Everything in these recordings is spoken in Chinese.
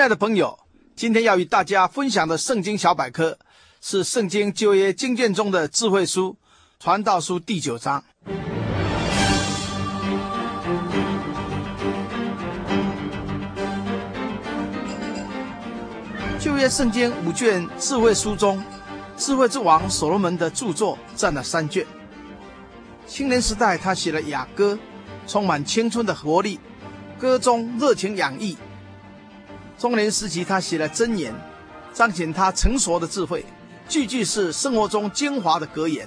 亲爱的朋友，今天要与大家分享的圣经小百科是圣经旧约经卷中的智慧书《传道书》第九章。旧约圣经五卷智慧书中，智慧之王所罗门的著作占了三卷。青年时代，他写了雅歌，充满青春的活力，歌中热情洋溢。中年时期，他写了箴言，彰显他成熟的智慧，句句是生活中精华的格言。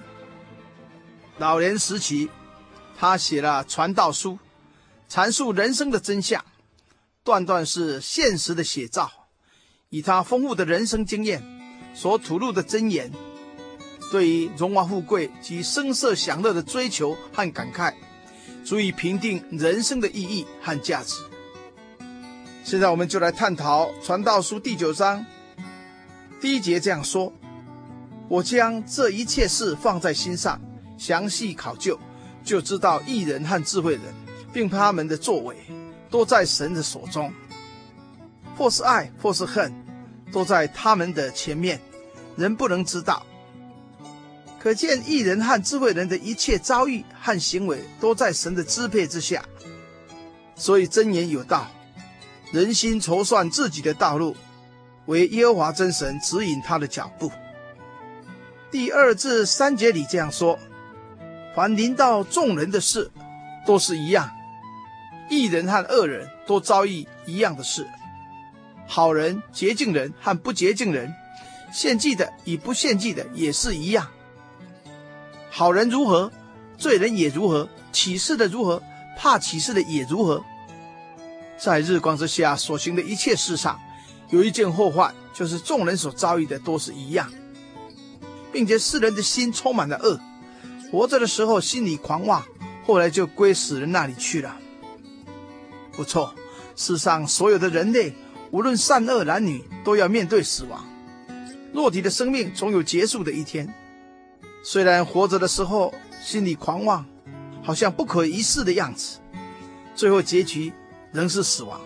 老年时期，他写了传道书，阐述人生的真相，段段是现实的写照。以他丰富的人生经验所吐露的箴言，对于荣华富贵及声色享乐的追求和感慨，足以评定人生的意义和价值。现在我们就来探讨《传道书》第九章第一节这样说：“我将这一切事放在心上，详细考究，就知道义人和智慧人，并他们的作为，都在神的手中。或是爱，或是恨，都在他们的前面，人不能知道。可见义人和智慧人的一切遭遇和行为，都在神的支配之下。所以箴言有道。”人心筹算自己的道路，为耶和华真神指引他的脚步。第二至三节里这样说：凡临到众人的事，都是一样；义人和恶人都遭遇一样的事；好人、洁净人和不洁净人，献祭的与不献祭的也是一样。好人如何，罪人也如何；起誓的如何，怕起誓的也如何。在日光之下所行的一切事上，有一件祸患，就是众人所遭遇的都是一样，并且世人的心充满了恶，活着的时候心里狂妄，后来就归死人那里去了。不错，世上所有的人类，无论善恶男女，都要面对死亡。肉体的生命总有结束的一天，虽然活着的时候心里狂妄，好像不可一世的样子，最后结局。仍是死亡，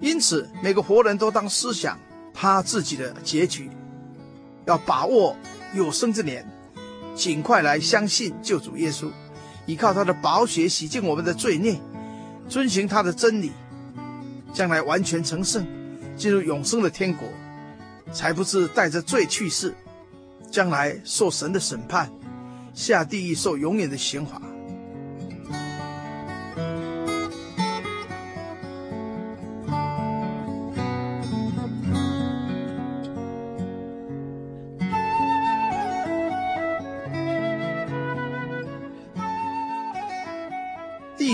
因此每个活人都当思想他自己的结局，要把握有生之年，尽快来相信救主耶稣，依靠他的宝血洗净我们的罪孽，遵循他的真理，将来完全成圣，进入永生的天国，才不是带着罪去世，将来受神的审判，下地狱受永远的刑罚。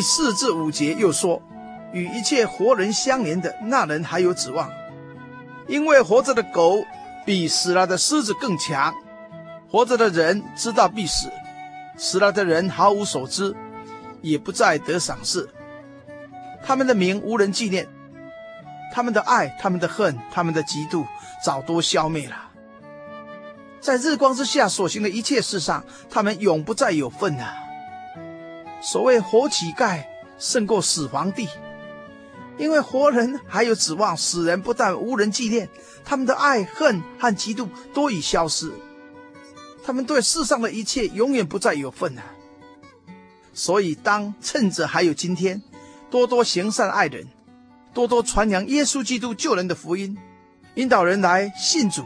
第四至五节又说：“与一切活人相连的那人还有指望，因为活着的狗比死了的狮子更强。活着的人知道必死，死了的人毫无所知，也不再得赏赐。他们的名无人纪念，他们的爱、他们的恨、他们的嫉妒，早都消灭了。在日光之下所行的一切事上，他们永不再有份了。”所谓活乞丐胜过死皇帝，因为活人还有指望，死人不但无人纪念，他们的爱恨和嫉妒都已消失，他们对世上的一切永远不再有份了。所以，当趁着还有今天，多多行善爱人，多多传扬耶稣基督救人的福音，引导人来信主，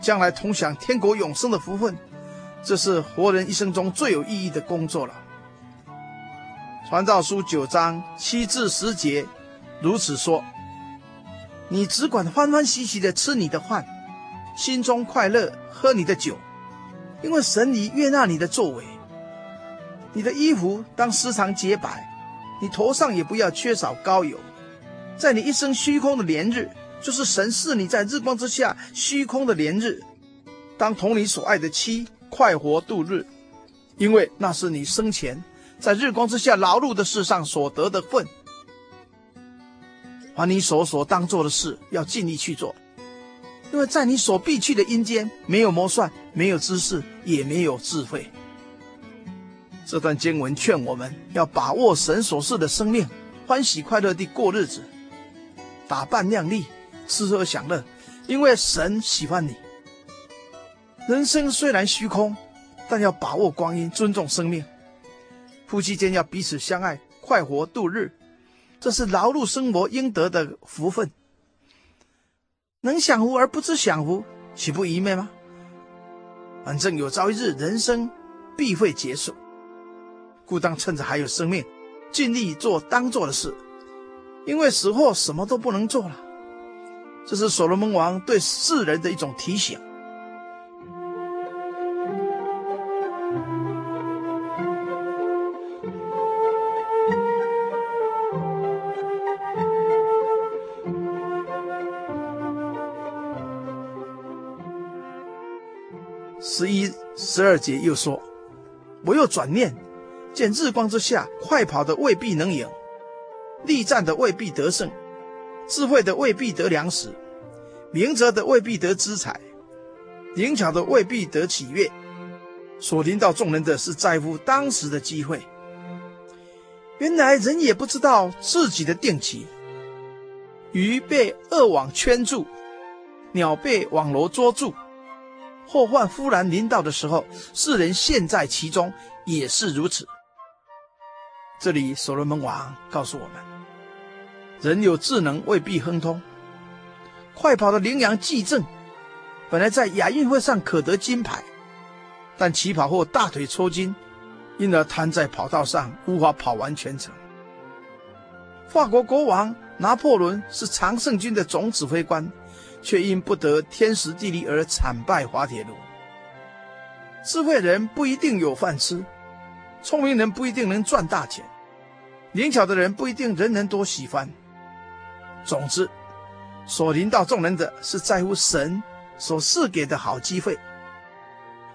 将来同享天国永生的福分，这是活人一生中最有意义的工作了。传道书九章七至十节，如此说：你只管欢欢喜喜的吃你的饭，心中快乐，喝你的酒，因为神已悦纳你的作为。你的衣服当时常洁白，你头上也不要缺少膏油。在你一生虚空的连日，就是神赐你在日光之下虚空的连日，当同你所爱的妻快活度日，因为那是你生前在日光之下劳碌的事上所得的分。还你所所当做的事，要尽力去做，因为在你所必去的阴间，没有谋算，没有知识，也没有智慧。这段经文劝我们要把握神所赐的生命，欢喜快乐地过日子，打扮靓丽，吃喝享乐，因为神喜欢你。人生虽然虚空，但要把握光阴，尊重生命。夫妻间要彼此相爱，快活度日，这是劳碌生活应得的福分。能享福而不知享福，岂不愚昧吗？反正有朝一日，人生必会结束。故当趁着还有生命，尽力做当做的事，因为死后什么都不能做了。这是所罗门王对世人的一种提醒。十一、十二节又说：“我又转念。”见日光之下，快跑的未必能赢，力战的未必得胜，智慧的未必得粮食，明哲的未必得资财，灵巧的未必得喜悦。所临到众人的是在乎当时的机会。原来人也不知道自己的定期。鱼被恶网圈住，鸟被网罗捉住，祸患忽然临到的时候，世人陷在其中，也是如此。这里所罗门王告诉我们：人有智能未必亨通。快跑的羚羊季正，本来在亚运会上可得金牌，但起跑后大腿抽筋，因而瘫在跑道上，无法跑完全程。法国国王拿破仑是常胜军的总指挥官，却因不得天时地利而惨败滑铁卢。智慧人不一定有饭吃。聪明人不一定能赚大钱，灵巧的人不一定人人都喜欢。总之，所临到众人的是在乎神所赐给的好机会。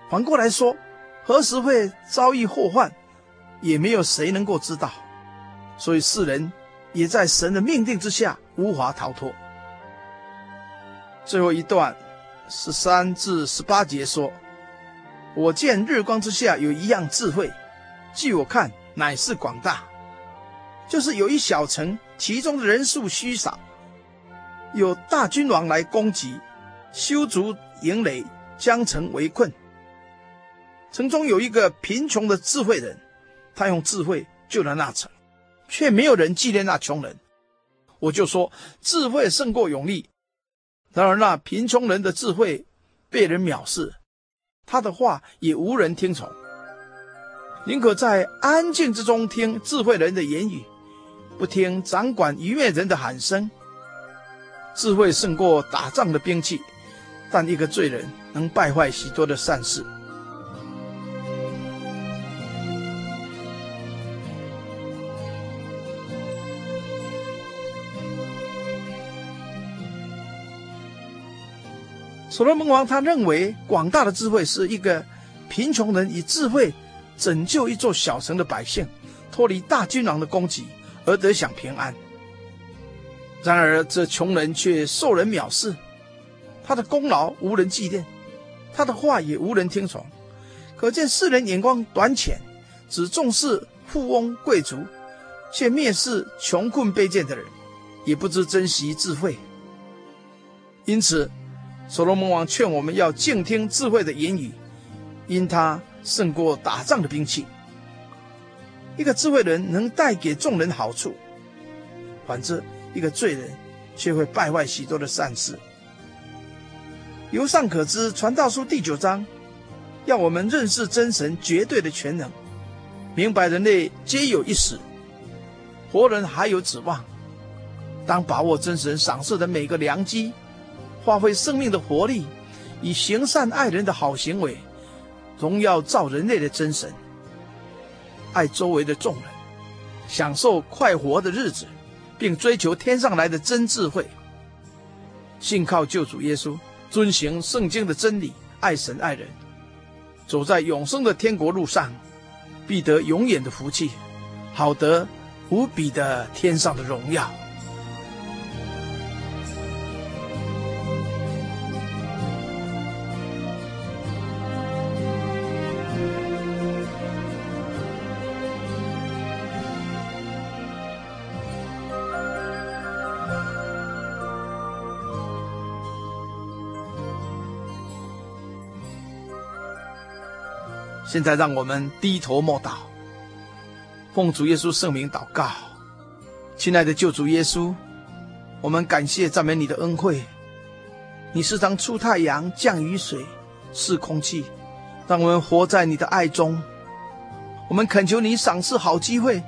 反过来说，何时会遭遇祸患，也没有谁能够知道。所以世人也在神的命定之下，无法逃脱。最后一段十三至十八节说：“我见日光之下有一样智慧。”据我看，乃是广大，就是有一小城，其中的人数稀少，有大君王来攻击，修筑营垒，将城围困。城中有一个贫穷的智慧人，他用智慧救了那城，却没有人纪念那穷人。我就说，智慧胜过勇力。然而那贫穷人的智慧被人藐视，他的话也无人听从。宁可在安静之中听智慧人的言语，不听掌管愚昧人的喊声。智慧胜过打仗的兵器，但一个罪人能败坏许多的善事。所罗门王他认为，广大的智慧是一个贫穷人以智慧。拯救一座小城的百姓，脱离大君王的攻击而得享平安。然而这穷人却受人藐视，他的功劳无人纪念，他的话也无人听从。可见世人眼光短浅，只重视富翁贵族，却蔑视穷困卑贱的人，也不知珍惜智慧。因此，所罗门王劝我们要静听智慧的言语，因他。胜过打仗的兵器。一个智慧人能带给众人好处，反之，一个罪人却会败坏许多的善事。由上可知，《传道书》第九章要我们认识真神绝对的全能，明白人类皆有一死，活人还有指望。当把握真神赏赐的每个良机，发挥生命的活力，以行善爱人的好行为，荣耀造人类的真神，爱周围的众人，享受快活的日子，并追求天上来的真智慧。信靠救主耶稣，遵行圣经的真理，爱神爱人，走在永生的天国路上，必得永远的福气，好得无比的天上的荣耀。现在让我们低头默祷，奉主耶稣圣名祷告，亲爱的救主耶稣，我们感谢赞美你的恩惠。你时常出太阳、降雨水、赐空气，让我们活在你的爱中。我们恳求你赏赐好机会，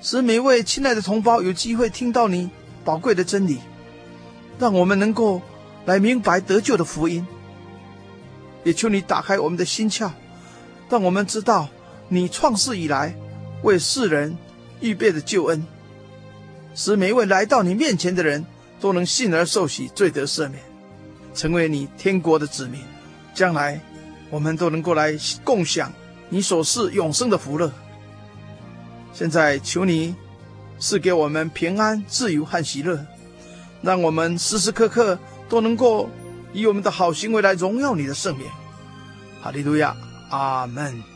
使每位亲爱的同胞有机会听到你宝贵的真理，让我们能够来明白得救的福音。也求你打开我们的心窍。让我们知道，你创世以来为世人预备的救恩，使每一位来到你面前的人都能信而受洗，罪得赦免，成为你天国的子民。将来我们都能够来共享你所赐永生的福乐。现在求你赐给我们平安、自由和喜乐，让我们时时刻刻都能够以我们的好行为来荣耀你的圣名。哈利路亚。阿门。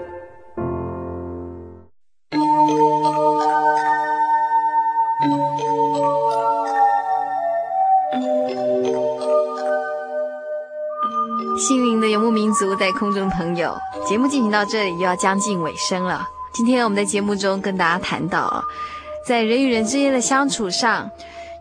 心灵的游牧民族在空中朋友，节目进行到这里又要将近尾声了。今天我们在节目中跟大家谈到，在人与人之间的相处上，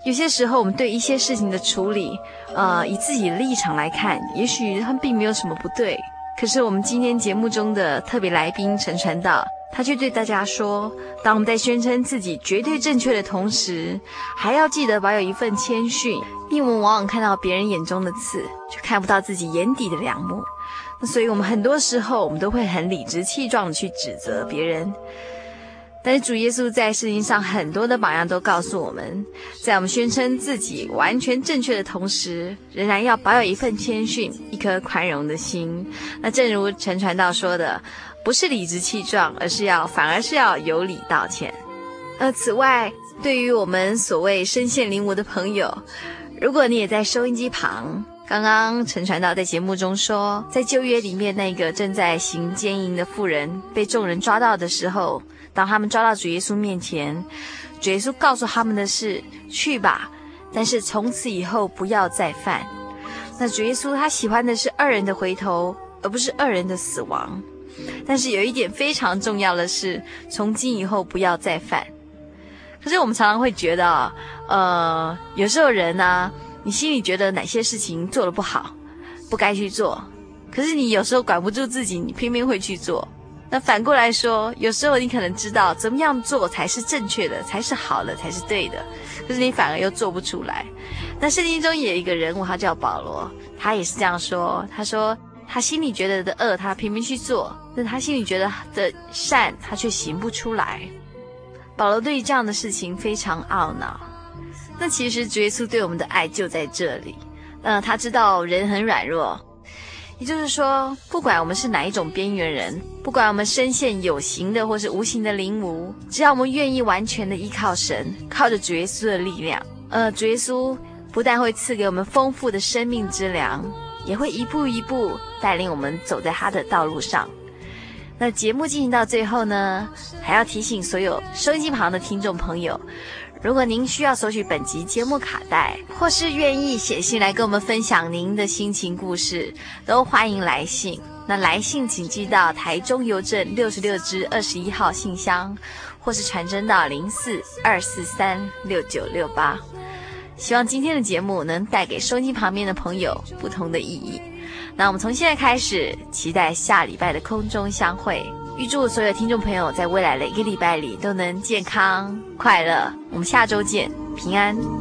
有些时候我们对一些事情的处理，呃，以自己的立场来看，也许他们并没有什么不对。可是我们今天节目中的特别来宾陈传道，他却对大家说：当我们在宣称自己绝对正确的同时，还要记得保有一份谦逊，因为我们往往看到别人眼中的刺，却看不到自己眼底的良木。那所以，我们很多时候，我们都会很理直气壮地去指责别人。但是，主耶稣在圣经上很多的榜样都告诉我们，在我们宣称自己完全正确的同时，仍然要保有一份谦逊、一颗宽容的心。那正如陈传道说的，不是理直气壮，而是要反而是要有礼道歉。呃，此外，对于我们所谓身陷囹圄的朋友，如果你也在收音机旁。刚刚陈传道在节目中说，在旧约里面那个正在行奸淫的妇人被众人抓到的时候，当他们抓到主耶稣面前，主耶稣告诉他们的是：去吧，但是从此以后不要再犯。那主耶稣他喜欢的是二人的回头，而不是二人的死亡。但是有一点非常重要的是，从今以后不要再犯。可是我们常常会觉得啊，呃，有时候人呢、你心里觉得哪些事情做得不好，不该去做，可是你有时候管不住自己，你偏偏会去做。那反过来说，有时候你可能知道怎么样做才是正确的，才是好的，才是对的，可是你反而又做不出来。那圣经中也有一个人物，他叫保罗，他也是这样说。他说：“他心里觉得的恶，他偏偏去做；但他心里觉得的善，他却行不出来。保罗对于这样的事情非常懊恼。那其实主耶稣对我们的爱就在这里。呃，他知道人很软弱，也就是说，不管我们是哪一种边缘人，不管我们身陷有形的或是无形的灵雾，只要我们愿意完全的依靠神，靠着主耶稣的力量，呃，主耶稣不但会赐给我们丰富的生命之粮，也会一步一步带领我们走在他的道路上。那节目进行到最后呢，还要提醒所有收音机旁的听众朋友，如果您需要索取本集节目卡带，或是愿意写信来跟我们分享您的心情故事，都欢迎来信。那来信请寄到台中邮政六十六支二十一号信箱，或是传真到零四二四三六九六八。希望今天的节目能带给收音旁边的朋友不同的意义。那我们从现在开始，期待下礼拜的空中相会。预祝所有听众朋友在未来的一个礼拜里都能健康快乐。我们下周见，平安。